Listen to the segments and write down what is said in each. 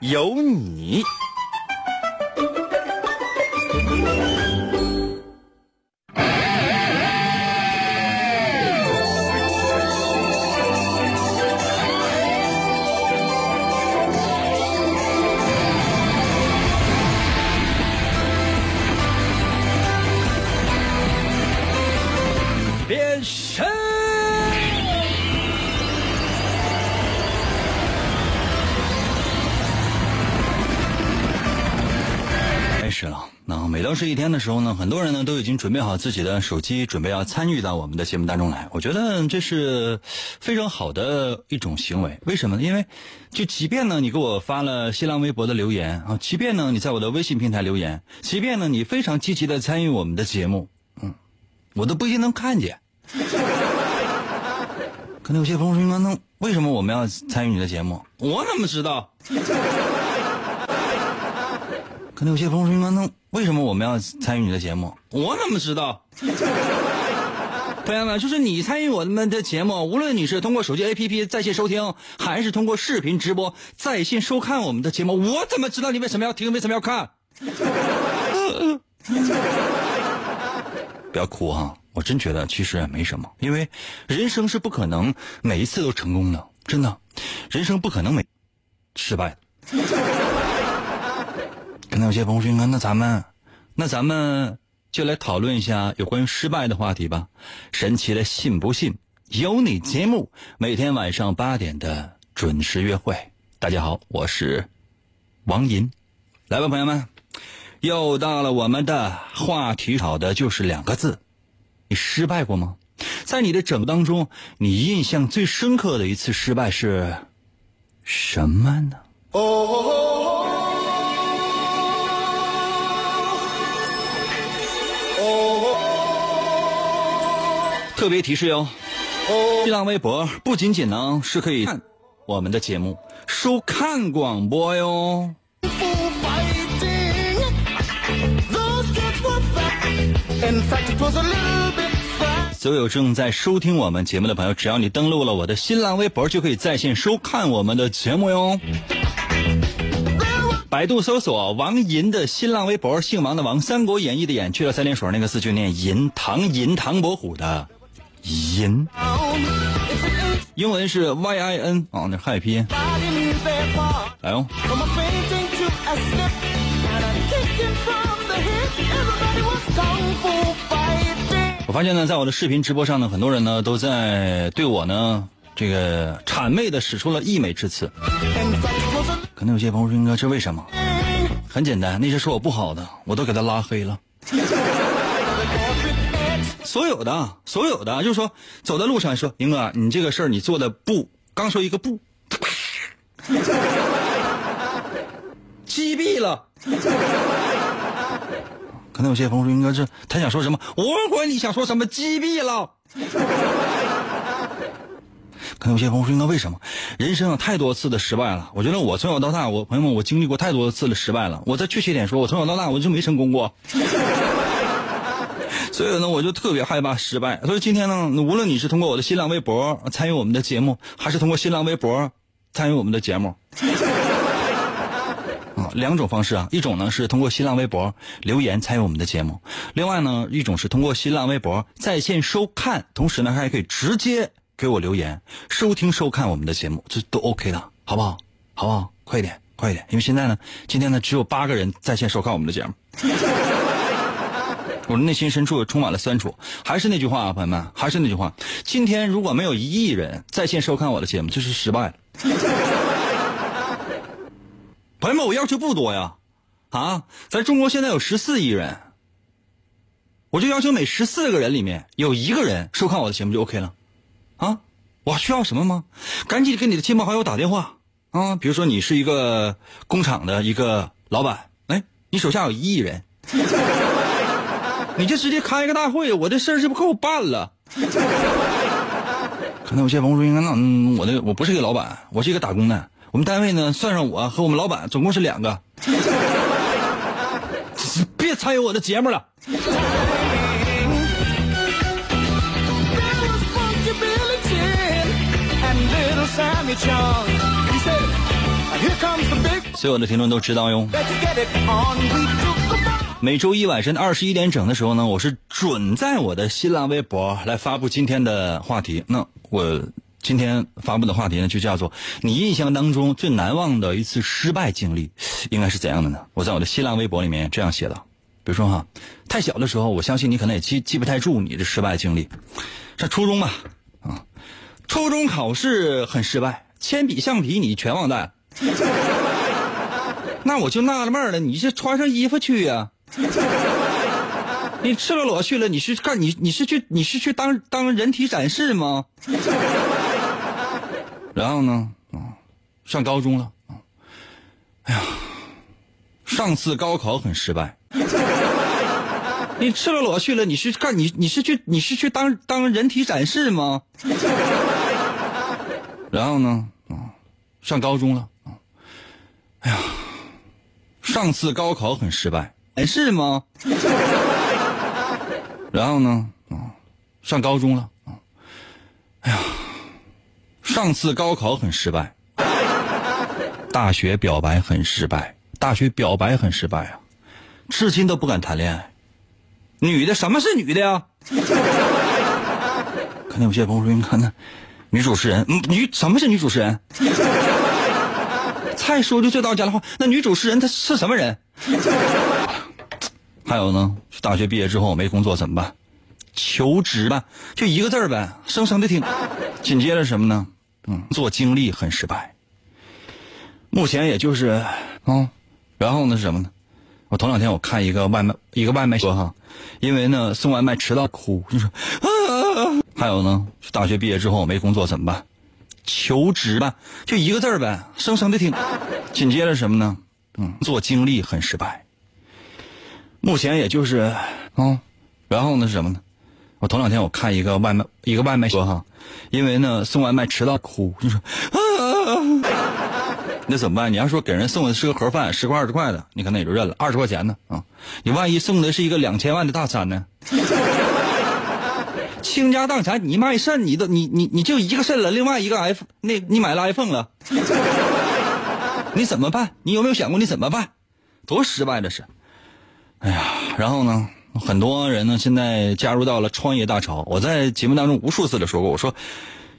有你。这一天的时候呢，很多人呢都已经准备好自己的手机，准备要参与到我们的节目当中来。我觉得这是非常好的一种行为。为什么呢？因为就即便呢你给我发了新浪微博的留言啊，即便呢你在我的微信平台留言，即便呢你非常积极的参与我们的节目，嗯，我都不一定能看见。可能有些朋友说：“那为什么我们要参与你的节目？”我怎么知道？可能有些朋友说：“那那为什么我们要参与你的节目？”我怎么知道？朋友们，就是你参与我们的节目，无论你是通过手机 APP 在线收听，还是通过视频直播在线收看我们的节目，我怎么知道你为什么要听，为什么要看？不要哭哈、我真觉得其实也没什么，因为人生是不可能每一次都成功的，真的，人生不可能每失败的。可能有些朋友说：“那咱们，那咱们就来讨论一下有关于失败的话题吧。”神奇的信不信有你节目，每天晚上八点的准时约会。大家好，我是王银，来吧，朋友们，又到了我们的话题，考的就是两个字：你失败过吗？在你的整个当中，你印象最深刻的一次失败是什么呢？哦特别提示哟，新浪微博不仅仅呢是可以看我们的节目，收看广播哟。所有正在收听我们节目的朋友，只要你登录了我的新浪微博，就可以在线收看我们的节目哟。百度搜索王银的新浪微博，姓王的王，《三国演义》的演，去了三点水那个字就念银，唐银唐伯虎的银，英文是 Y I N 啊，那汉语拼音。来哦。我发现呢，在我的视频直播上呢，很多人呢都在对我呢这个谄媚的使出了溢美之词。可能有些朋友说：“哥，这为什么？”很简单，那些说我不好的，我都给他拉黑了。所有的，所有的，就是说，走在路上说：“英哥，你这个事儿你做的不，刚说一个不，击毙了。”可能有些朋友说：“英哥，这他想说什么？我管你想说什么，击毙了。”可能有些朋友说：“应该为什么？人生有太多次的失败了。我觉得我从小到大，我朋友们，我经历过太多次的失败了。我再确切点说，我从小到大我就没成功过。所以呢，我就特别害怕失败。所以今天呢，无论你是通过我的新浪微博参与我们的节目，还是通过新浪微博参与我们的节目，啊，两种方式啊，一种呢是通过新浪微博留言参与我们的节目，另外呢一种是通过新浪微博在线收看，同时呢还可以直接。给我留言，收听收看我们的节目，这都 OK 的，好不好？好不好？快一点，快一点！因为现在呢，今天呢只有八个人在线收看我们的节目，我的内心深处充满了酸楚。还是那句话啊，朋友们，还是那句话，今天如果没有一亿人在线收看我的节目，就是失败了。朋友们，我要求不多呀，啊，咱中国现在有十四亿人，我就要求每十四个人里面有一个人收看我的节目就 OK 了。啊，我需要什么吗？赶紧给你的亲朋好友打电话啊，比如说你是一个工厂的一个老板，哎，你手下有一亿人，你就直接开一个大会，我这事儿是不够办了。可能有些朋友说，应该那嗯，我的我不是一个老板，我是一个打工的。我们单位呢，算上我和我们老板，总共是两个。别参与我的节目了。所有的听众都知道哟。每周一晚上的二十一点整的时候呢，我是准在我的新浪微博来发布今天的话题。那我今天发布的话题呢，就叫做“你印象当中最难忘的一次失败经历应该是怎样的呢？”我在我的新浪微博里面这样写的。比如说哈，太小的时候，我相信你可能也记记不太住你的失败经历。上初中吧，啊，初中考试很失败，铅笔橡皮你全忘带。那我就纳了闷了，你是穿上衣服去呀？你赤裸裸去了，你是干你你是去你是去当当人体展示吗？然后呢，啊，上高中了，哎呀，上次高考很失败。你赤裸裸去了，你是干你你是去你是去当当人体展示吗？然后呢，啊，上高中了，啊哎呀，上次高考很失败，还是吗？然后呢，啊，上高中了，哎呀，上次高考很失败，大学表白很失败，大学表白很失败啊，至今都不敢谈恋爱。女的，什么是女的呀？可能有些朋友说，你看那女主持人，女什么是女主持人？再说句最到家的话，那女主持人她是什么人？还有呢，大学毕业之后没工作怎么办？求职吧，就一个字儿呗，生生的听。紧接着什么呢？嗯，做经历很失败。目前也就是嗯，然后呢是什么呢？我头两天我看一个外卖，一个外卖说哈，因为呢送外卖迟到哭，就说啊。还有呢，大学毕业之后没工作怎么办？求职吧，就一个字儿呗，生生的听。紧接着什么呢？嗯，做经历很失败。目前也就是啊，然后呢是什么呢？我头两天我看一个外卖，一个外卖说哈，因为呢送外卖迟到哭，就说啊。那怎么办？你要说给人送的是个盒饭，十块二十块的，你可能也就认了。二十块钱呢啊，你万一送的是一个两千万的大餐呢？倾家荡产，你卖肾，你都你你你就一个肾了，另外一个 iPhone，那你买了 iPhone 了，你怎么办？你有没有想过你怎么办？多失败这是！哎呀，然后呢，很多人呢现在加入到了创业大潮。我在节目当中无数次的说过，我说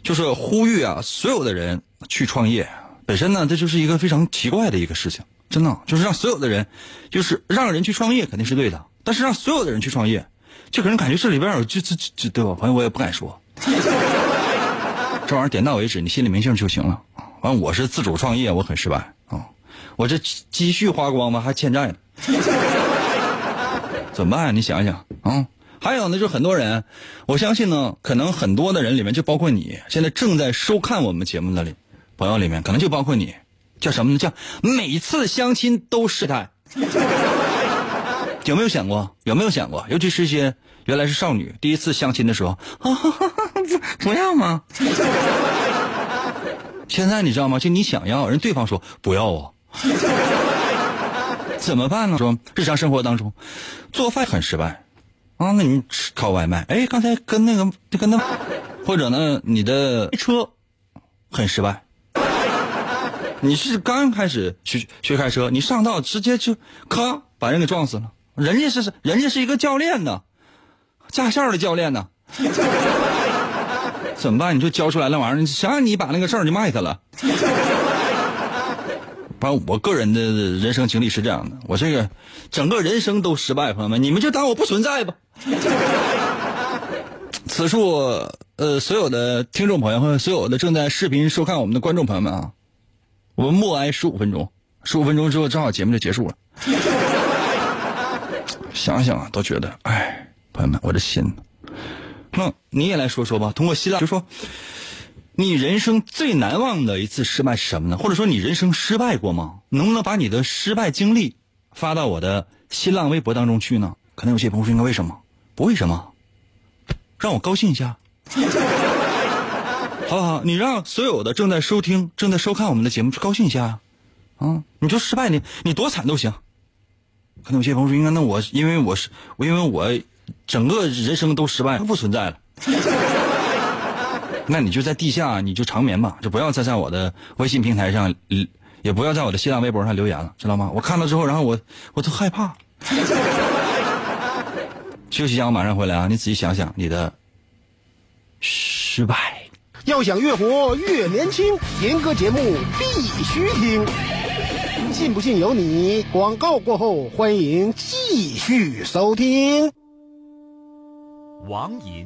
就是呼吁啊，所有的人去创业。本身呢，这就是一个非常奇怪的一个事情，真的就是让所有的人，就是让人去创业肯定是对的，但是让所有的人去创业，就给人感觉这里边有就就就对吧？朋友，我也不敢说，这玩意儿点到为止，你心里明镜就行了。完，我是自主创业，我很失败啊，我这积蓄花光了，还欠债呢，怎么办？你想想啊。还有呢，就是很多人，我相信呢，可能很多的人里面，就包括你现在正在收看我们节目的里。朋友里面可能就包括你，叫什么呢？叫每次相亲都试探。有没有想过？有没有想过？尤其是一些原来是少女，第一次相亲的时候啊，不要吗？现在你知道吗？就你想要，人对方说不要啊，怎么办呢？说日常生活当中做饭很失败啊，那你吃靠外卖。哎，刚才跟那个跟那，或者呢，你的车很失败。你是刚开始学学开车，你上道直接就咔把人给撞死了。人家是人家是一个教练呢，驾校的教练呢，怎么办？你就教出来那玩意儿，谁让你把那个证就卖他了？反正我个人的人生经历是这样的，我这个整个人生都失败，朋友们，你们就当我不存在吧。此处呃，所有的听众朋友和所有的正在视频收看我们的观众朋友们啊。我们默哀十五分钟，十五分钟之后正好节目就结束了。想想啊，都觉得哎，朋友们，我的心。那你也来说说吧，通过希腊就说，你人生最难忘的一次失败是什么呢？或者说你人生失败过吗？能不能把你的失败经历发到我的新浪微博当中去呢？可能有些朋友说应该为什么？不为什么，让我高兴一下，好不好？你让所有的正在收听、正在收看我们的节目去高兴一下啊！你就失败你你多惨都行。可能有些朋友说应该那我因为我是我因为我整个人生都失败不存在了。那你就在地下，你就长眠吧，就不要再在我的微信平台上，也不要在我的新浪微博上留言了，知道吗？我看到之后，然后我我都害怕。休息一下，我马上回来啊！你仔细想想，你的失败。要想越活越年轻，严哥节目必须听。信不信由你。广告过后，欢迎继续收听。王银，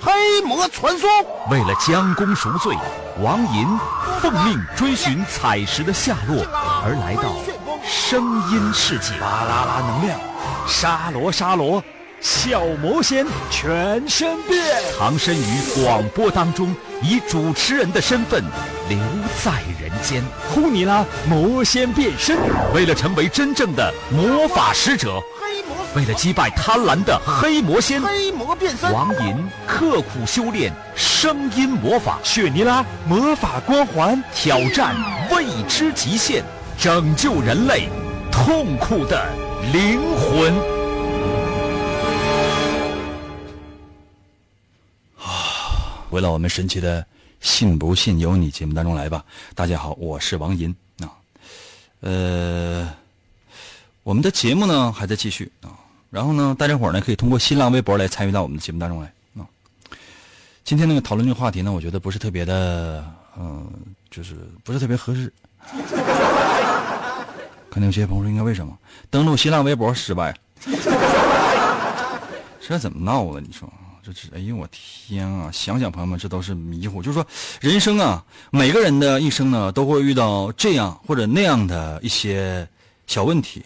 黑魔传说。为了将功赎罪，王银奉命追寻彩石的下落，而来到声音世界。巴啦啦能量，沙罗沙罗。小魔仙全身变，藏身于广播当中，以主持人的身份留在人间。呼尼拉魔仙变身，为了成为真正的魔法使者，为了击败贪婪的黑魔仙，黑魔变身。王银刻苦修炼声音魔法，雪尼拉魔法光环，挑战未知极限，拯救人类痛苦的灵魂。啊回到我们神奇的“信不信由你”节目当中来吧。大家好，我是王银啊。呃，我们的节目呢还在继续啊。然后呢，大家伙呢可以通过新浪微博来参与到我们的节目当中来啊。今天那个讨论这个话题呢，我觉得不是特别的，嗯，就是不是特别合适。可能有些朋友说，应该为什么登录新浪微博失败？这怎么闹的？你说？这哎呦我天啊！想想朋友们，这都是迷糊。就是说，人生啊，每个人的一生呢，都会遇到这样或者那样的一些小问题，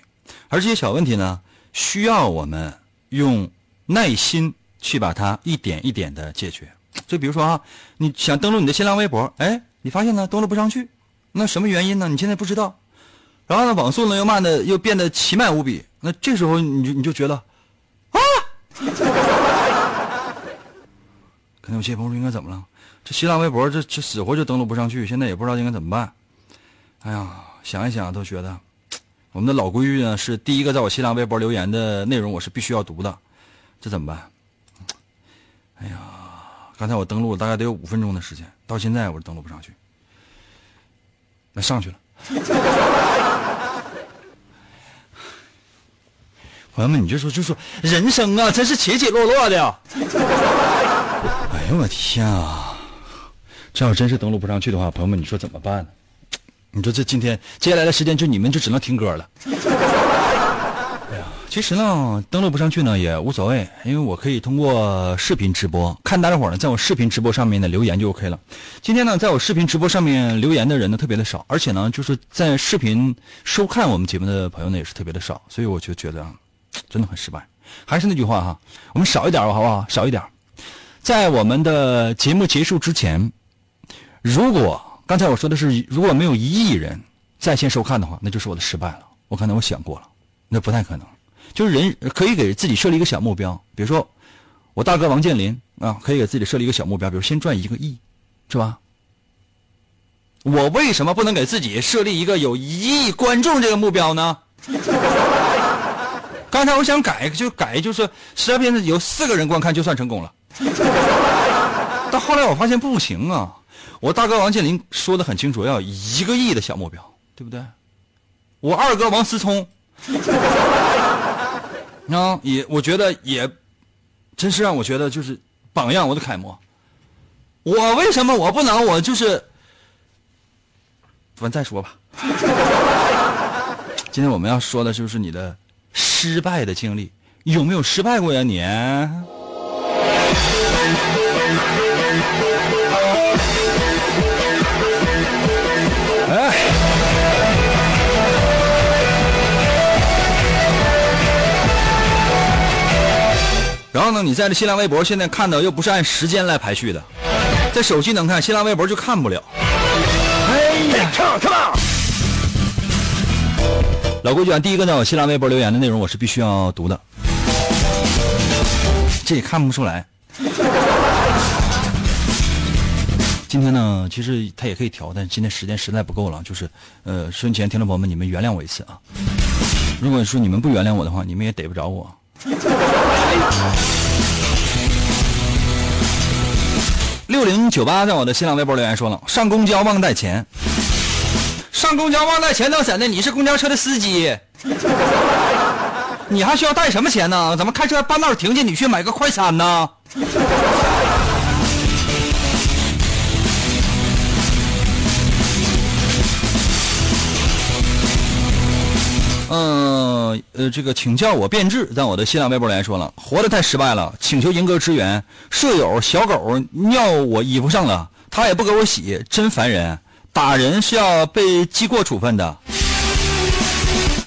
而这些小问题呢，需要我们用耐心去把它一点一点的解决。就比如说啊，你想登录你的新浪微博，哎，你发现呢登录不上去，那什么原因呢？你现在不知道。然后呢，网速呢又慢的又变得奇慢无比，那这时候你就你就觉得啊。可能有些朋友说应该怎么了？这新浪微博这这死活就登录不上去，现在也不知道应该怎么办。哎呀，想一想都觉得，我们的老规矩呢是第一个在我新浪微博留言的内容我是必须要读的，这怎么办？哎呀，刚才我登录大概得有五分钟的时间，到现在我登录不上去。那上去了。朋友们，你就说就说人生啊，真是起起落落的。哎呦我天啊！这要真是登录不上去的话，朋友们，你说怎么办呢？你说这今天接下来的时间就你们就只能听歌了。哎呀，其实呢，登录不上去呢也无所谓，因为我可以通过视频直播看大家伙呢，在我视频直播上面的留言就 OK 了。今天呢，在我视频直播上面留言的人呢特别的少，而且呢，就是在视频收看我们节目的朋友呢也是特别的少，所以我就觉得真的很失败。还是那句话哈，我们少一点吧，好不好？少一点。在我们的节目结束之前，如果刚才我说的是如果没有一亿人在线收看的话，那就是我的失败了。我刚才我想过了，那不太可能。就是人可以给自己设立一个小目标，比如说我大哥王健林啊，可以给自己设立一个小目标，比如先赚一个亿，是吧？我为什么不能给自己设立一个有一亿观众这个目标呢？刚才我想改就改，就是十二片子有四个人观看就算成功了。但后来我发现不行啊！我大哥王健林说的很清楚，要一个亿的小目标，对不对？我二哥王思聪，啊，也我觉得也，真是让我觉得就是榜样，我的楷模。我为什么我不能？我就是，完再说吧。今天我们要说的就是你的失败的经历，有没有失败过呀你？然后呢，你在这新浪微博现在看到又不是按时间来排序的，在手机能看，新浪微博就看不了。哎呀！老规矩啊，第一个呢我新浪微博留言的内容我是必须要读的，这也看不出来。今天呢，其实他也可以调，但今天时间实在不够了。就是，呃，收音前听众朋友们，你们原谅我一次啊。如果说你们不原谅我的话，你们也逮不着我。六零九八在我的新浪微博留言说了，上公交忘带钱。上公交忘带钱能怎的？你是公交车的司机，你还需要带什么钱呢？怎么开车半道停下？你去买个快餐呢？嗯呃，这个请叫我变质，在我的新浪微博里说了，活的太失败了，请求银哥支援。舍友小狗尿我衣服上了，他也不给我洗，真烦人。打人是要被记过处分的，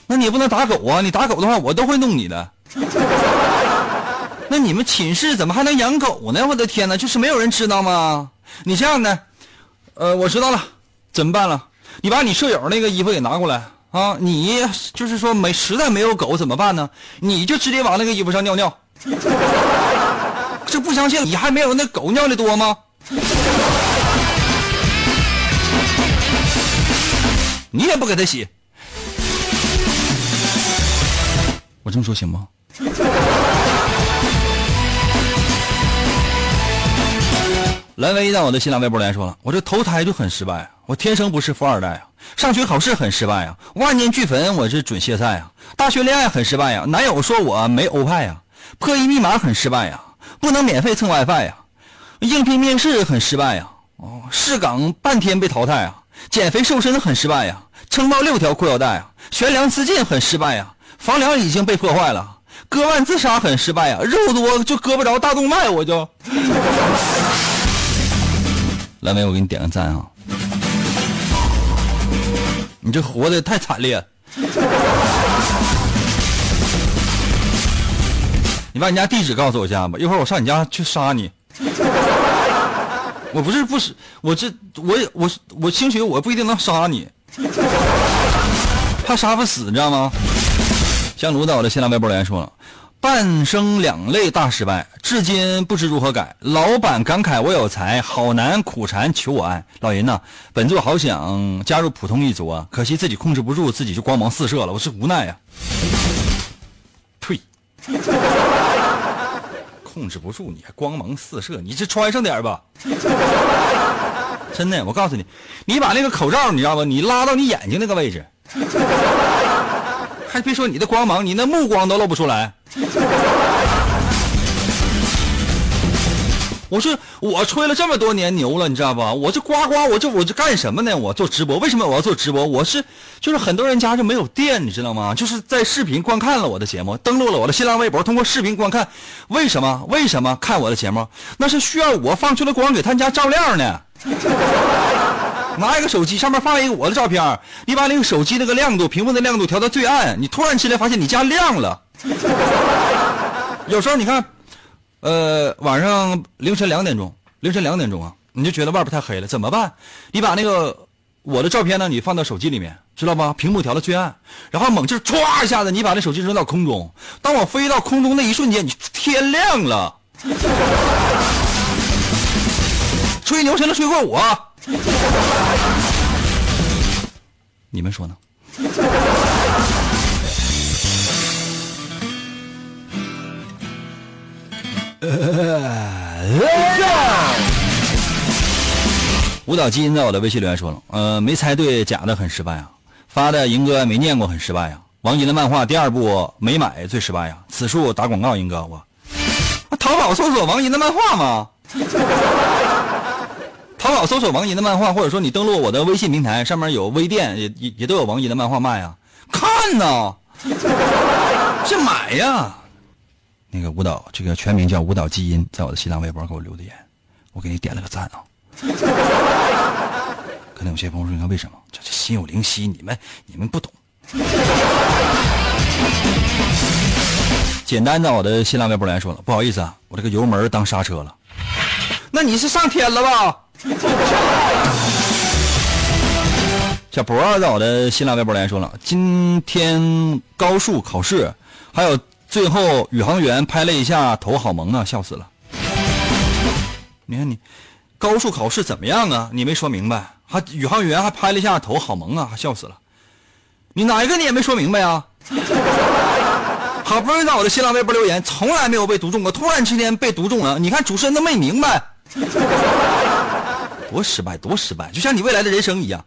那你不能打狗啊！你打狗的话，我都会弄你的。那你们寝室怎么还能养狗呢？我的天哪，就是没有人知道吗？你这样的，呃，我知道了，怎么办了？你把你舍友那个衣服给拿过来。啊，你就是说没实在没有狗怎么办呢？你就直接往那个衣服上尿尿。这不相信，你还没有那狗尿的多吗？你也不给他洗，我这么说行吗？蓝威在我的新浪微博来说了，我这投胎就很失败，我天生不是富二代啊。上学考试很失败啊，万年俱焚我是准歇菜啊。大学恋爱很失败呀，男友说我没欧派呀。破译密码很失败呀，不能免费蹭 WiFi 呀。应聘面试很失败呀，哦，试岗半天被淘汰啊。减肥瘦身很失败呀，撑爆六条裤腰带啊。悬梁自尽很失败呀，房梁已经被破坏了。割腕自杀很失败呀，肉多就割不着大动脉，我就。蓝莓，我给你点个赞啊。你这活的太惨烈！你把你家地址告诉我一下吧，一会儿我上你家去杀你。我不是不是，我这我也我我兴许我不一定能杀你，怕杀不死，你知道吗？香炉在我的新浪微博留言说了。半生两泪大失败，至今不知如何改。老板感慨我有才，好男苦缠求我爱。老人呐，本座好想加入普通一族啊，可惜自己控制不住，自己就光芒四射了，我是无奈呀。退，控制不住你还光芒四射，你这穿上点吧。真的，我告诉你，你把那个口罩你知道吧，你拉到你眼睛那个位置。还别说你的光芒，你那目光都露不出来。我说我吹了这么多年牛了，你知道吧？我这呱呱，我这我这干什么呢？我做直播，为什么我要做直播？我是就是很多人家就没有电，你知道吗？就是在视频观看了我的节目，登录了我的新浪微博，通过视频观看。为什么？为什么看我的节目？那是需要我放出的光给他们家照亮呢。拿一个手机，上面放一个我的照片，你把那个手机那个亮度、屏幕的亮度调到最暗，你突然之间发现你家亮了。有时候你看，呃，晚上凌晨两点钟，凌晨两点钟啊，你就觉得外边太黑了，怎么办？你把那个我的照片呢，你放到手机里面，知道吧？屏幕调到最暗，然后猛劲唰一下子，你把那手机扔到空中，当我飞到空中那一瞬间，你天亮了。吹牛谁能吹过我？你们说呢？舞蹈基因在我的微信留言说了，呃，没猜对假的很失败啊，发的银哥没念过很失败啊，王银的漫画第二部没买最失败呀，此处打广告，银哥我，淘宝搜索王银的漫画吗？淘宝搜索王银的漫画，或者说你登录我的微信平台，上面有微店，也也也都有王银的漫画卖啊。看呐，这买呀。那个舞蹈，这个全名叫舞蹈基因，在我的新浪微博给我留的言，我给你点了个赞啊。可能有些朋友说，你看为什么？这这心有灵犀，你们你们不懂。简单的，我的新浪微博来说了，不好意思啊，我这个油门当刹车了。那你是上天了吧？小博在我的新浪微博来说了，今天高数考试，还有最后宇航员拍了一下头，好萌啊，笑死了。你看你，高数考试怎么样啊？你没说明白，还宇航员还拍了一下头，好萌啊，还笑死了。你哪一个你也没说明白呀？好不容易在我的新浪微博留言，从来没有被读中过，突然之间被读中了。你看主持人都没明白，多失败，多失败，就像你未来的人生一样。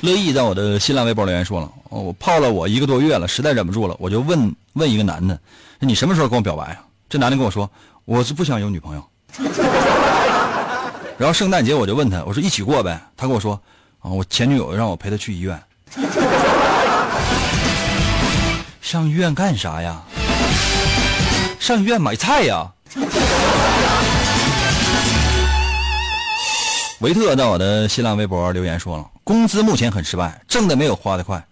乐意在我的新浪微博留言说了，我泡了我一个多月了，实在忍不住了，我就问问一个男的，你什么时候跟我表白啊？这男的跟我说，我是不想有女朋友。然后圣诞节我就问他，我说一起过呗？他跟我说，啊，我前女友让我陪她去医院。上医院干啥呀？上医院买菜呀。维特在我的新浪微博留言说了，工资目前很失败，挣的没有花的快。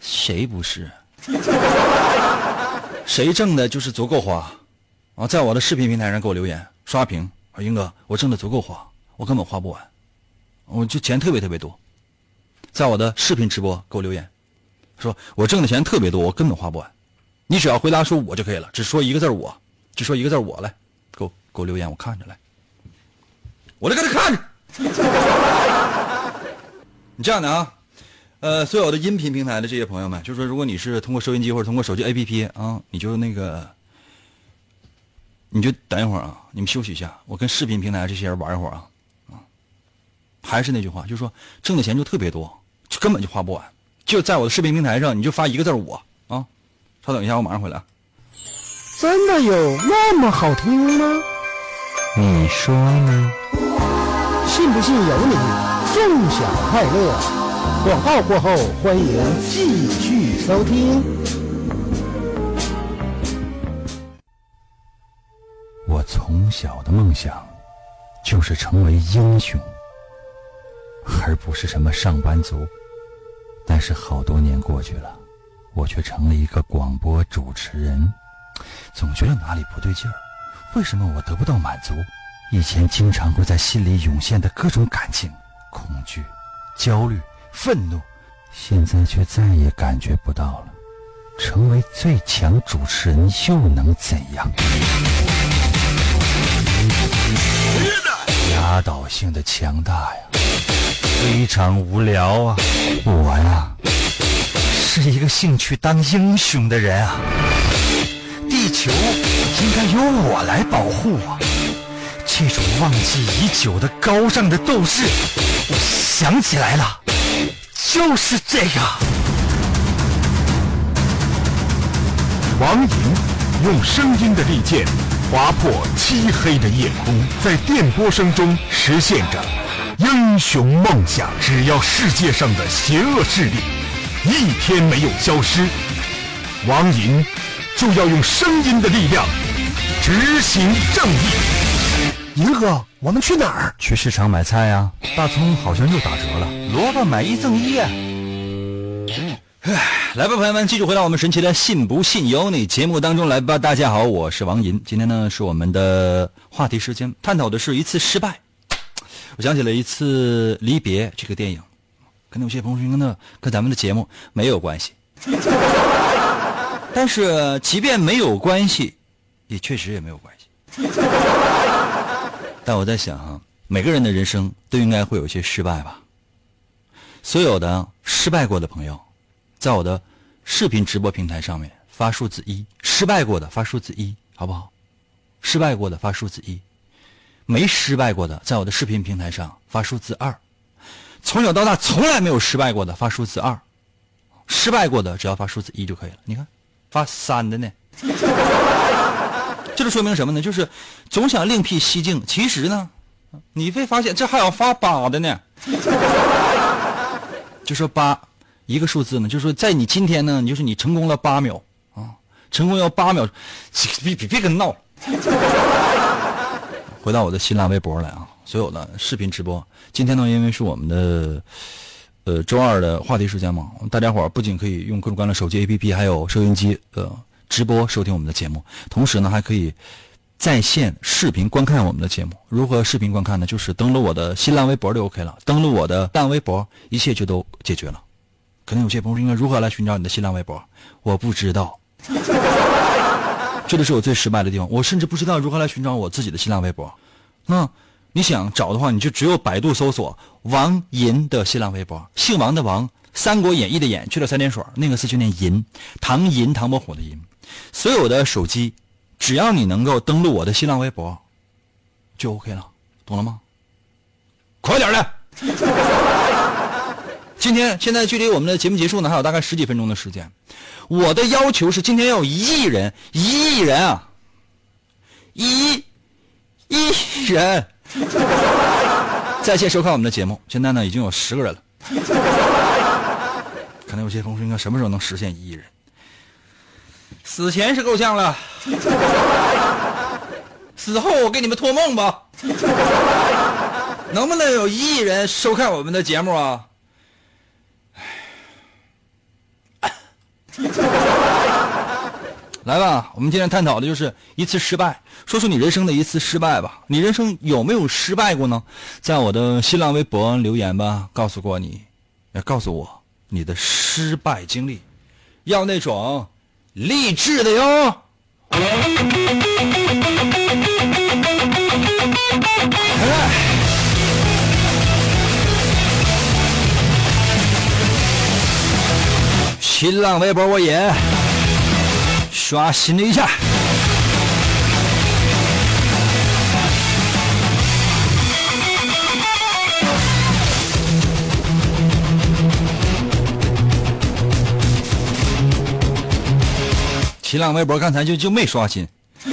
谁不是？谁挣的就是足够花。啊，在我的视频平台上给我留言刷屏，啊，英哥，我挣的足够花，我根本花不完，我就钱特别特别多。在我的视频直播给我留言，说我挣的钱特别多，我根本花不完。你只要回答说我就可以了，只说一个字我，只说一个字我来，给我给我留言，我看着来。我就搁这看着。你这样的啊，呃，所有的音频平台的这些朋友们，就是说，如果你是通过收音机或者通过手机 APP 啊，你就那个，你就等一会儿啊，你们休息一下，我跟视频平台这些人玩一会儿啊，啊，还是那句话，就是说挣的钱就特别多，就根本就花不完。就在我的视频平台上，你就发一个字我啊，稍等一下，我马上回来。真的有那么好听吗？你说呢？信不信由你，纵享快乐。广告过后，欢迎继续收听。我从小的梦想就是成为英雄，而不是什么上班族。但是好多年过去了，我却成了一个广播主持人，总觉得哪里不对劲儿。为什么我得不到满足？以前经常会在心里涌现的各种感情，恐惧、焦虑、愤怒，现在却再也感觉不到了。成为最强主持人又能怎样？压倒性的强大呀，非常无聊啊！我呀，是一个兴趣当英雄的人啊！地球应该由我来保护啊！这种忘记已久的高尚的斗志，我想起来了，就是这个。王莹用声音的利剑划破漆黑的夜空，在电波声中实现着英雄梦想。只要世界上的邪恶势力一天没有消失，王莹就要用声音的力量执行正义。银哥，我们去哪儿？去市场买菜呀！大葱好像又打折了，萝卜买一赠一啊！来吧，朋友们，继续回到我们神奇的“信不信由你”节目当中来吧。大家好，我是王银，今天呢是我们的话题时间，探讨的是一次失败。我想起了一次离别这个电影，可能有些朋友说那跟咱们的节目没有关系，但是即便没有关系，也确实也没有关系。但我在想，每个人的人生都应该会有一些失败吧。所有的失败过的朋友，在我的视频直播平台上面发数字一，失败过的发数字一，好不好？失败过的发数字一，没失败过的在我的视频平台上发数字二，从小到大从来没有失败过的发数字二，失败过的只要发数字一就可以了。你看，发三的呢？这就说明什么呢？就是总想另辟蹊径，其实呢，你会发现这还要发八的呢。就说八一个数字呢，就是说在你今天呢，你就是你成功了八秒啊，成功要八秒，别别别跟闹。回到我的新浪微博来啊，所有的视频直播，今天呢，因为是我们的呃周二的话题时间嘛，大家伙儿不仅可以用各种各样的手机 APP，还有收音机呃直播收听我们的节目，同时呢还可以在线视频观看我们的节目。如何视频观看呢？就是登录我的新浪微博就 OK 了，登录我的浪微博，一切就都解决了。可能有些朋友应该如何来寻找你的新浪微博？我不知道。这就是我最失败的地方，我甚至不知道如何来寻找我自己的新浪微博。那你想找的话，你就只有百度搜索王银的新浪微博，姓王的王，《三国演义》的演去了三点水，那个字就念银，唐银唐伯虎的银。所有的手机，只要你能够登录我的新浪微博，就 OK 了，懂了吗？快点的！今天现在距离我们的节目结束呢，还有大概十几分钟的时间。我的要求是今天要有一亿人，一亿人啊，一亿人 在线收看我们的节目。现在呢，已经有十个人了。可能有些同学，应该什么时候能实现一亿人？死前是够呛了，死后我给你们托梦吧。能不能有一亿人收看我们的节目啊？来吧，我们今天探讨的就是一次失败，说说你人生的一次失败吧。你人生有没有失败过呢？在我的新浪微博留言吧，告诉过你，要告诉我你的失败经历，要那种励志的哟。新浪微博我也刷新了一下。新浪微博刚才就就没刷新，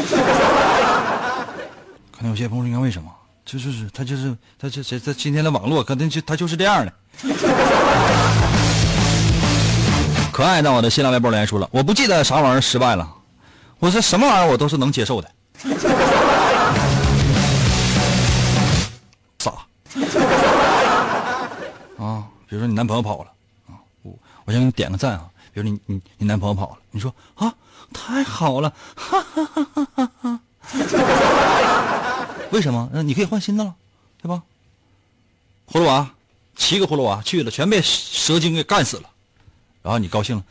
可能有些朋友应该为什么？就就是他就是他这这这今天的网络可能就他就是这样的。可爱的我的新浪微博留言说了，我不记得啥玩意儿失败了，我说什么玩意儿我都是能接受的。傻啊！比如说你男朋友跑了啊，我我先给你点个赞啊。比如你你你男朋友跑了，你说啊，太好了，哈哈哈哈哈哈！为什么？那你可以换新的了，对吧？葫芦娃，七个葫芦娃去了，全被蛇精给干死了。然后你高兴了，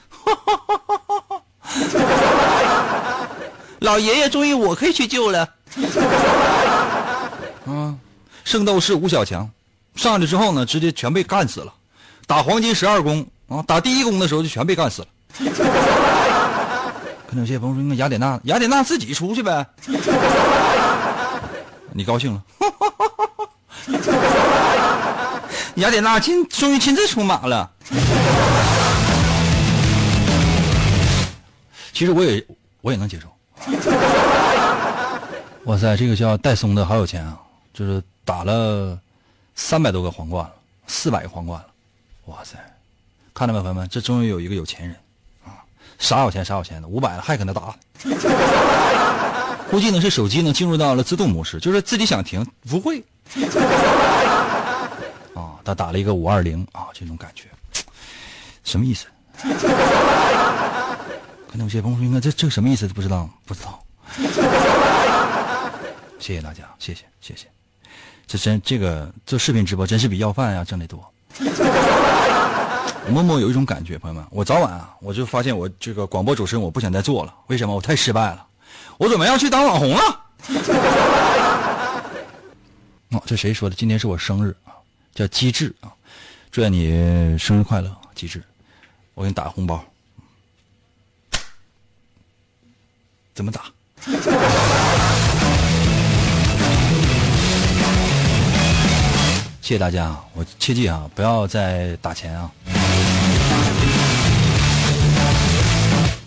老爷爷终于我可以去救了。啊，圣斗士吴小强上去之后呢，直接全被干死了。打黄金十二宫啊，打第一宫的时候就全被干死了。可能有些朋友说，那雅典娜，雅典娜自己出去呗。你高兴了，雅典娜亲终于亲自出马了。其实我也我也能接受。哇塞，这个叫戴松的好有钱啊！就是打了三百多个皇冠了，四百个皇冠了。哇塞，看到没，朋友们？这终于有一个有钱人啊！啥有钱啥有钱的，五百了还搁那打。估计呢是手机呢进入到了自动模式，就是自己想停不会。啊，他打了一个五二零啊，这种感觉，什么意思？可能有些朋友说：“应该这这什么意思？不知道，不知道。”谢谢大家，谢谢谢谢。这真这个做视频直播真是比要饭呀挣得多。默默有一种感觉，朋友们，我早晚啊，我就发现我这个广播主持人我不想再做了。为什么？我太失败了。我准备要去当网红了。哦，这谁说的？今天是我生日啊，叫机智啊，祝愿你生日快乐，机智。我给你打个红包。怎么打？谢谢大家啊，我切记啊，不要再打钱啊。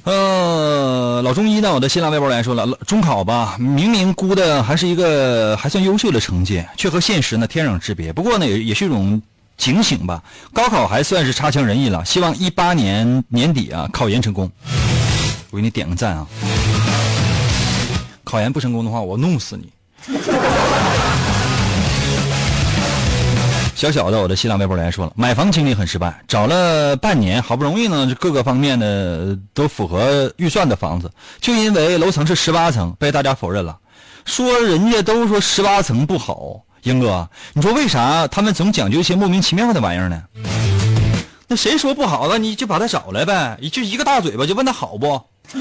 呃，老中医呢，我的新浪微博来说了，中考吧，明明估的还是一个还算优秀的成绩，却和现实呢天壤之别。不过呢，也也是一种警醒吧。高考还算是差强人意了，希望一八年年底啊考研成功。我给你点个赞啊！考研不成功的话，我弄死你。小小的，我的新浪微博留言说了，买房经历很失败，找了半年，好不容易呢，各个方面的都符合预算的房子，就因为楼层是十八层，被大家否认了，说人家都说十八层不好。英哥，你说为啥他们总讲究一些莫名其妙的玩意儿呢？那谁说不好了，你就把他找来呗，就一个大嘴巴就问他好不？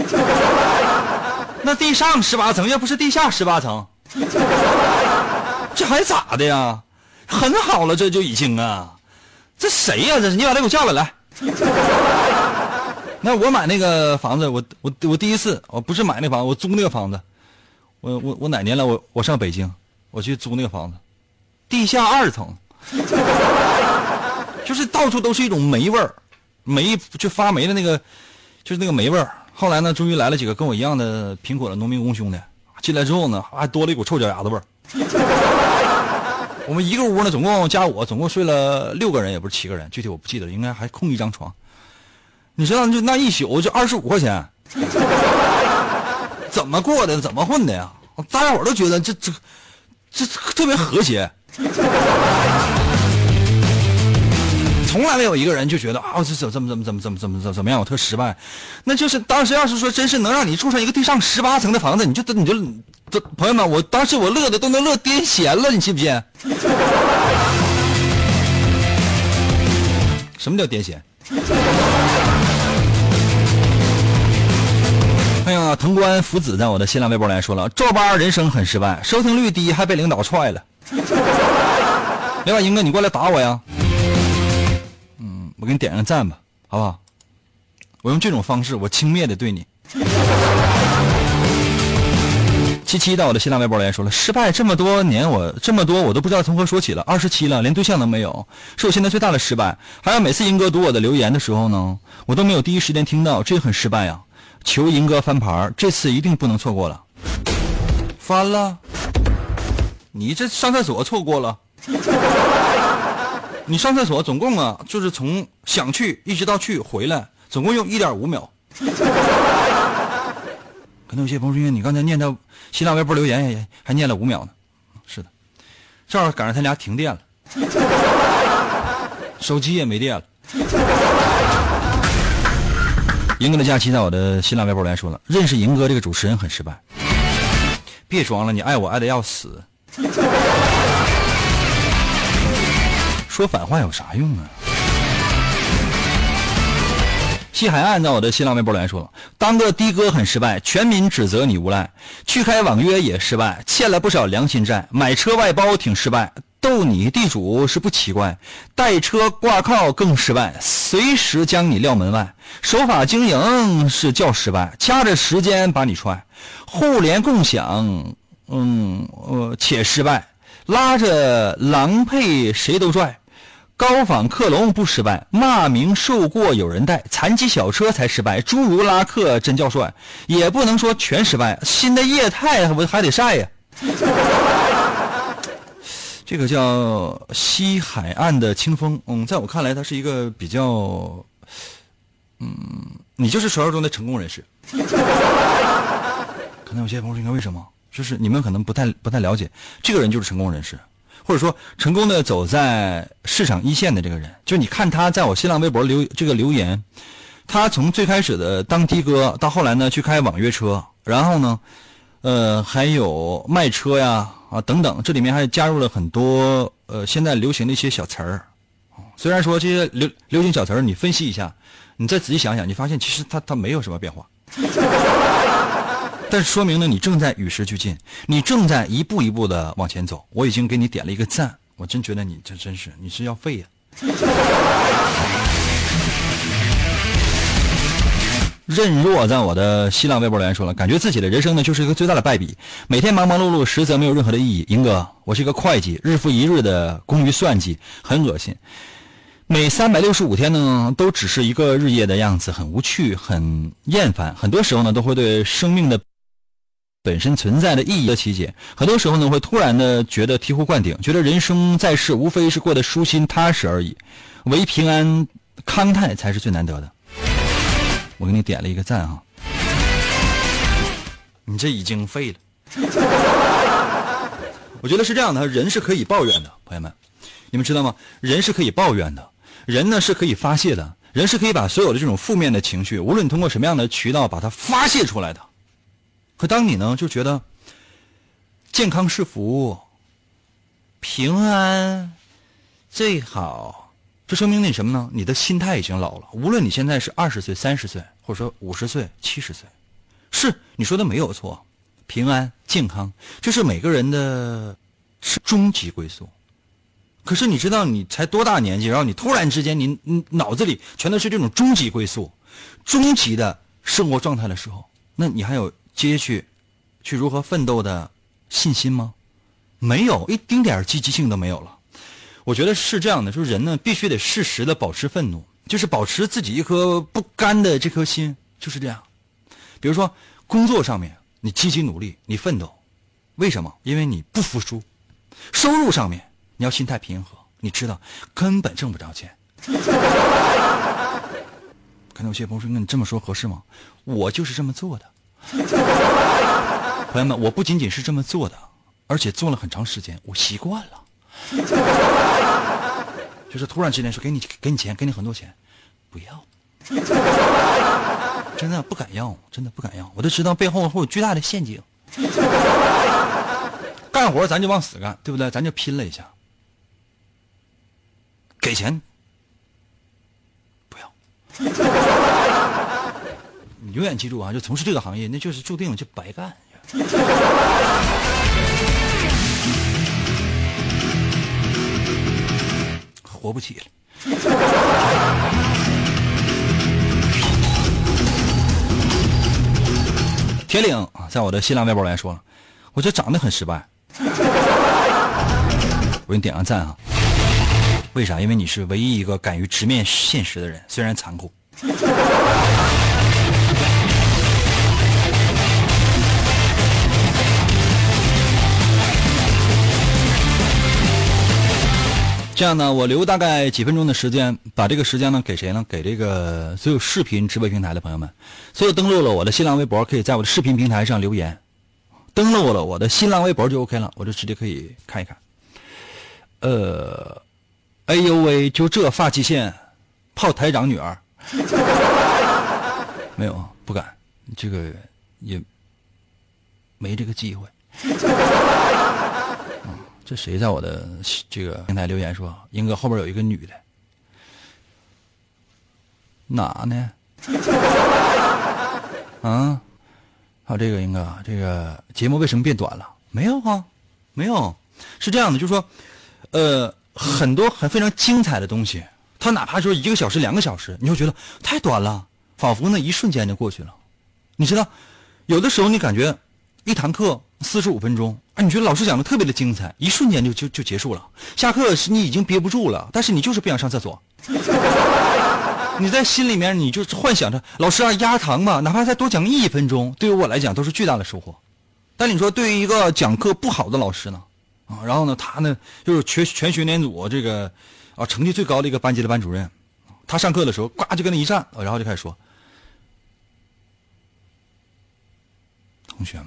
那地上十八层，要不是地下十八层，这还咋的呀？很好了，这就已经啊，这谁呀？这是你把他给我叫来来。那我买那个房子，我我我第一次，我不是买那房子，我租那个房子。我我我哪年来？我我上北京，我去租那个房子，地下二层，就是到处都是一种霉味儿，霉就发霉的那个，就是那个霉味儿。后来呢，终于来了几个跟我一样的贫苦的农民工兄弟，进来之后呢，还多了一股臭脚丫子味儿。我们一个屋呢，总共加我，总共睡了六个人，也不是七个人，具体我不记得了，应该还空一张床。你知道，就那一宿就二十五块钱，怎么过的？怎么混的呀？大家伙都觉得这这这特别和谐，从来没有一个人就觉得啊，这怎怎么怎么怎么怎么怎么怎么怎么样，我特失败。那就是当时要是说真是能让你住上一个地上十八层的房子，你就你就。这朋友们，我当时我乐的都能乐癫痫了，你信不信？什么叫癫痫？哎呀，藤官福子在我的新浪微博来说了，照班人生很失败，收听率低，还被领导踹了。另外，英哥，你过来打我呀？我给你点个赞吧，好不好？我用这种方式，我轻蔑的对你。七七到我的新浪微博来说了，失败这么多年，我这么多我都不知道从何说起了。二十七了，连对象都没有，是我现在最大的失败。还有每次银哥读我的留言的时候呢，我都没有第一时间听到，这很失败呀！求银哥翻盘，这次一定不能错过了。翻了？你这上厕所错过了？你上厕所总共啊，就是从想去一直到去回来，总共用一点五秒。可能有些朋友说，你刚才念到新浪微博留言，还念了五秒呢。是的，正好赶上他俩停电了，手机也没电了。银哥的假期在我的新浪微博来说了，认识银哥这个主持人很失败。别装了，你爱我爱的要死。说反话有啥用啊？西海岸在我的新浪微博来说，当个的哥很失败，全民指责你无赖；去开网约也失败，欠了不少良心债；买车外包挺失败，逗你地主是不奇怪；带车挂靠更失败，随时将你撂门外；守法经营是较失败，掐着时间把你踹；互联共享，嗯呃且失败，拉着郎配谁都拽。高仿克隆不失败，骂名受过有人带，残疾小车才失败，侏儒拉客真叫帅，也不能说全失败。新的业态不还得晒呀？这个叫西海岸的清风，嗯，在我看来，他是一个比较，嗯，你就是传说中的成功人士。可能有些朋友说，应该为什么？就是你们可能不太不太了解，这个人就是成功人士。或者说成功的走在市场一线的这个人，就你看他在我新浪微博留这个留言，他从最开始的当的哥，到后来呢去开网约车，然后呢，呃，还有卖车呀啊等等，这里面还加入了很多呃现在流行的一些小词儿。虽然说这些流流行小词儿，你分析一下，你再仔细想想，你发现其实他他没有什么变化。但是说明呢，你正在与时俱进，你正在一步一步的往前走。我已经给你点了一个赞，我真觉得你这真是你是要废呀。任若在我的新浪微博留言说了，感觉自己的人生呢就是一个最大的败笔，每天忙忙碌碌，实则没有任何的意义。英哥，我是一个会计，日复一日的工于算计，很恶心。每三百六十五天呢，都只是一个日夜的样子，很无趣，很厌烦。很多时候呢，都会对生命的。本身存在的意义的奇解。很多时候呢，会突然的觉得醍醐灌顶，觉得人生在世无非是过得舒心踏实而已，唯平安康泰才是最难得的。我给你点了一个赞哈，你这已经废了。我觉得是这样的，人是可以抱怨的，朋友们，你们知道吗？人是可以抱怨的，人呢是可以发泄的，人是可以把所有的这种负面的情绪，无论通过什么样的渠道把它发泄出来的。可当你呢就觉得健康是福，平安最好，这说明那什么呢？你的心态已经老了。无论你现在是二十岁、三十岁，或者说五十岁、七十岁，是你说的没有错。平安健康，这是每个人的终极归宿。可是你知道你才多大年纪，然后你突然之间你你脑子里全都是这种终极归宿、终极的生活状态的时候，那你还有接去去如何奋斗的信心吗？没有一丁点积极性都没有了。我觉得是这样的，就是人呢必须得适时的保持愤怒，就是保持自己一颗不甘的这颗心，就是这样。比如说工作上面。你积极努力，你奋斗，为什么？因为你不服输。收入上面，你要心态平和。你知道根本挣不着钱。可能有些朋友说：“那你这么说合适吗？”我就是这么做的。朋友们，我不仅仅是这么做的，而且做了很长时间，我习惯了。就是突然之间说给你给你钱，给你很多钱，不要。真的不敢要，真的不敢要，我都知道背后会有巨大的陷阱。干活咱就往死干，对不对？咱就拼了一下。给钱，不要。永远记住啊，就从事这个行业，那就是注定就白干。活不起了。铁岭啊在我的新浪微博来说，我觉得长得很失败。我给你点个赞啊！为啥？因为你是唯一一个敢于直面现实的人，虽然残酷。这样呢，我留大概几分钟的时间，把这个时间呢给谁呢？给这个所有视频直播平台的朋友们，所有登录了我的新浪微博，可以在我的视频平台上留言。登录了我的新浪微博就 OK 了，我就直接可以看一看。呃，哎呦喂，就这发际线，泡台长女儿，没有，不敢，这个也没这个机会。这谁在我的这个平台留言说，英哥后边有一个女的，哪呢？啊，还有这个英哥，这个节目为什么变短了？没有啊，没有，是这样的，就是说，呃，很多很非常精彩的东西，它哪怕说一个小时、两个小时，你就觉得太短了，仿佛那一瞬间就过去了。你知道，有的时候你感觉一堂课四十五分钟。啊，你觉得老师讲的特别的精彩，一瞬间就就就结束了。下课是你已经憋不住了，但是你就是不想上厕所。你在心里面，你就幻想着老师啊压堂吧，哪怕再多讲一分钟，对于我来讲都是巨大的收获。但你说对于一个讲课不好的老师呢？啊，然后呢，他呢就是全全学年组这个啊成绩最高的一个班级的班主任，他上课的时候呱就跟那一站，然后就开始说，同学们。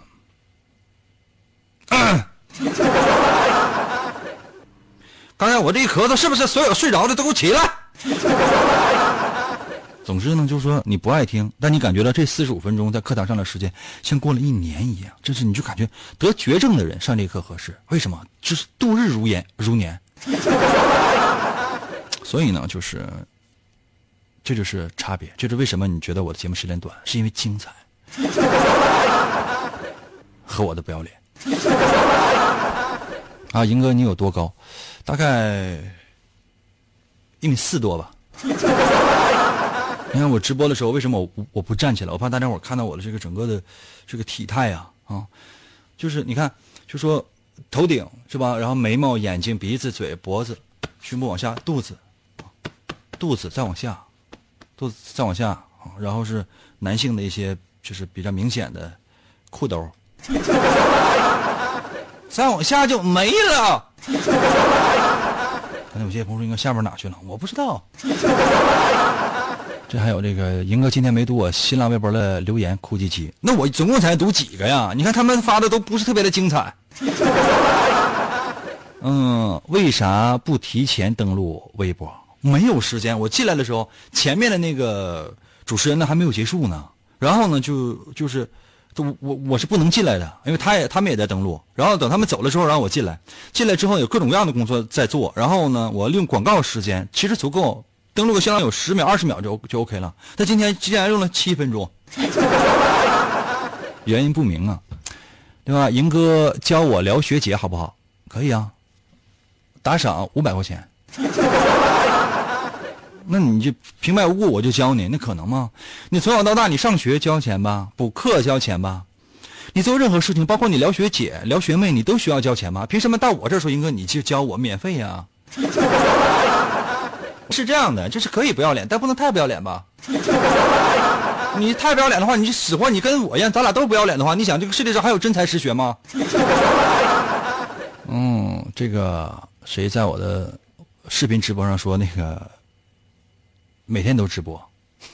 嗯 刚才我这一咳嗽，是不是所有睡着的都给我起来？总之呢，就是说你不爱听，但你感觉到这四十五分钟在课堂上的时间像过了一年一样，真是你就感觉得绝症的人上这课合适。为什么？就是度日如年如年。所以呢，就是这就是差别。这是为什么你觉得我的节目时间短，是因为精彩 和我的不要脸。啊，银哥，你有多高？大概一米四多吧。你看我直播的时候，为什么我我不站起来？我怕大家伙看到我的这个整个的这个体态呀啊，就是你看，就说头顶是吧？然后眉毛、眼睛、鼻子、嘴、脖子、胸部往下，肚子，肚子再往下，肚子再往下，然后是男性的一些就是比较明显的裤兜。再往下就没了。刚才有些朋友，应该下边哪去了？我不知道。这还有这个赢哥今天没读我新浪微博的留言，哭唧唧。那我总共才读几个呀？你看他们发的都不是特别的精彩。嗯，为啥不提前登录微博？没有时间。我进来的时候，前面的那个主持人呢还没有结束呢。然后呢，就就是，我我我是不能进来的，因为他也他们也在登录。然后等他们走了之后，让我进来。进来之后有各种各样的工作在做。然后呢，我利用广告时间其实足够，登录个相当有十秒、二十秒就就 OK 了。他今天竟然用了七分钟，原因不明啊。对吧？赢哥教我聊学姐好不好？可以啊，打赏五百块钱。那你就平白无故我就教你，那可能吗？你从小到大你上学交钱吧，补课交钱吧，你做任何事情，包括你聊学姐、聊学妹，你都需要交钱吗？凭什么到我这儿说，英哥你就教我免费呀、是这样的，就是可以不要脸，但不能太不要脸吧？你太不要脸的话，你就死活你跟我一样，咱俩都不要脸的话，你想这个世界上还有真才实学吗？嗯，这个谁在我的视频直播上说那个每天都直播，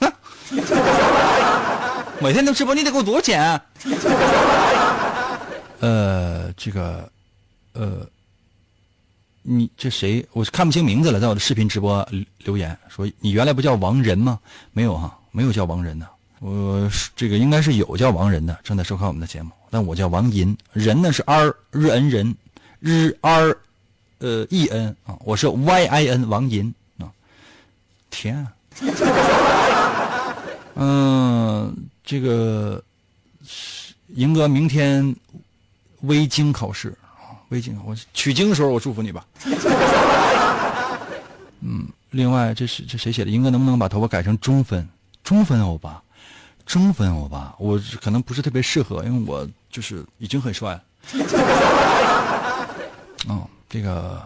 每天都直播，你得给我多少钱？呃，这个，呃，你这谁？我是看不清名字了，在我的视频直播留言说你原来不叫王仁吗？没有哈，没有叫王仁的。我是这个应该是有叫王仁的，正在收看我们的节目，但我叫王银，仁呢是 R 日 N 人，日 R 呃 E N 啊，我是 Y I N 王银啊，天啊，嗯，这个是赢哥明天微经考试啊，微经我取经的时候我祝福你吧。嗯，另外这是这谁写的？赢哥能不能把头发改成中分？中分欧巴，中分欧巴，我可能不是特别适合，因为我就是已经很帅了。哦，这个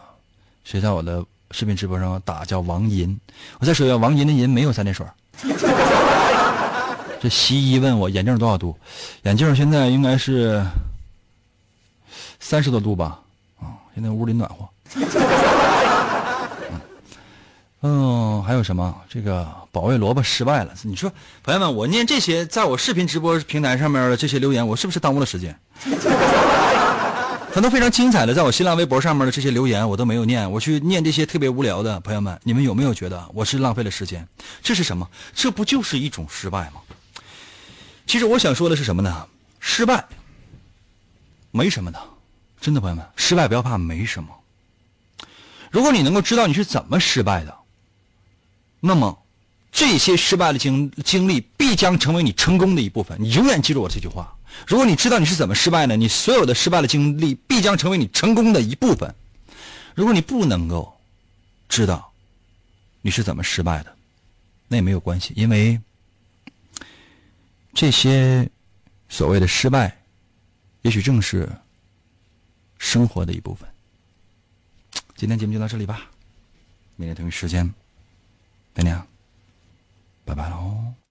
谁在我的视频直播上打叫王银？我再说一下，王银的银没有三点水。这西医问我眼镜多少度？眼镜现在应该是三十多度吧？啊、现在屋里暖和。嗯，还有什么？这个保卫萝卜失败了。你说，朋友们，我念这些在我视频直播平台上面的这些留言，我是不是耽误了时间？很多非常精彩的，在我新浪微博上面的这些留言，我都没有念。我去念这些特别无聊的，朋友们，你们有没有觉得我是浪费了时间？这是什么？这不就是一种失败吗？其实我想说的是什么呢？失败没什么的，真的，朋友们，失败不要怕，没什么。如果你能够知道你是怎么失败的，那么这些失败的经经历必将成为你成功的一部分。你永远记住我这句话。如果你知道你是怎么失败的，你所有的失败的经历必将成为你成功的一部分。如果你不能够知道你是怎么失败的，那也没有关系，因为这些所谓的失败，也许正是生活的一部分。今天节目就到这里吧，明天同一时间，再见，拜拜喽。